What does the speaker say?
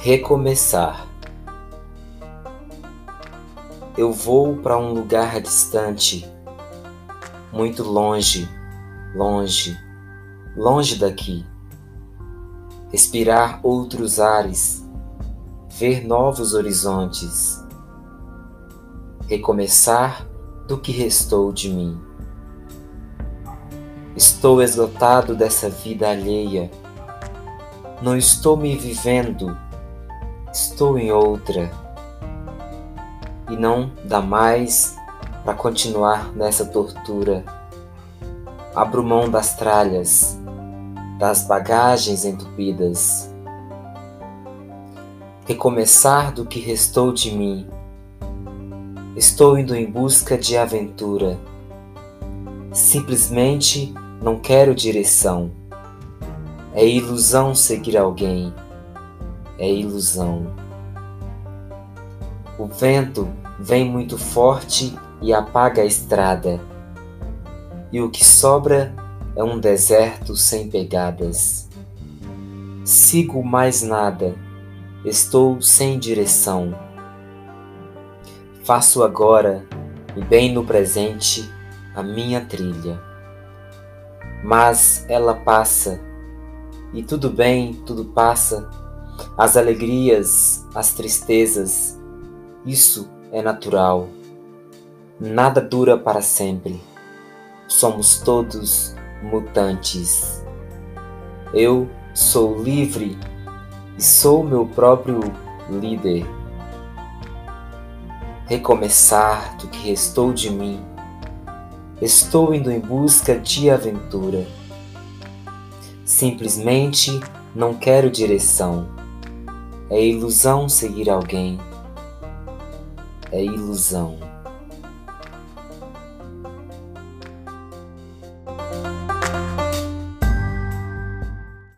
Recomeçar. Eu vou para um lugar distante, muito longe, longe, longe daqui. Respirar outros ares, ver novos horizontes. Recomeçar do que restou de mim. Estou esgotado dessa vida alheia. Não estou me vivendo estou em outra e não dá mais para continuar nessa tortura. Abro mão das tralhas, das bagagens entupidas. Recomeçar do que restou de mim. Estou indo em busca de aventura. Simplesmente não quero direção. É ilusão seguir alguém é ilusão. O vento vem muito forte e apaga a estrada, e o que sobra é um deserto sem pegadas. Sigo mais nada, estou sem direção. Faço agora, e bem no presente, a minha trilha. Mas ela passa, e tudo bem, tudo passa as alegrias, as tristezas, isso é natural. Nada dura para sempre. Somos todos mutantes. Eu sou livre e sou meu próprio líder. Recomeçar do que restou de mim. Estou indo em busca de aventura. Simplesmente não quero direção é ilusão seguir alguém. É ilusão.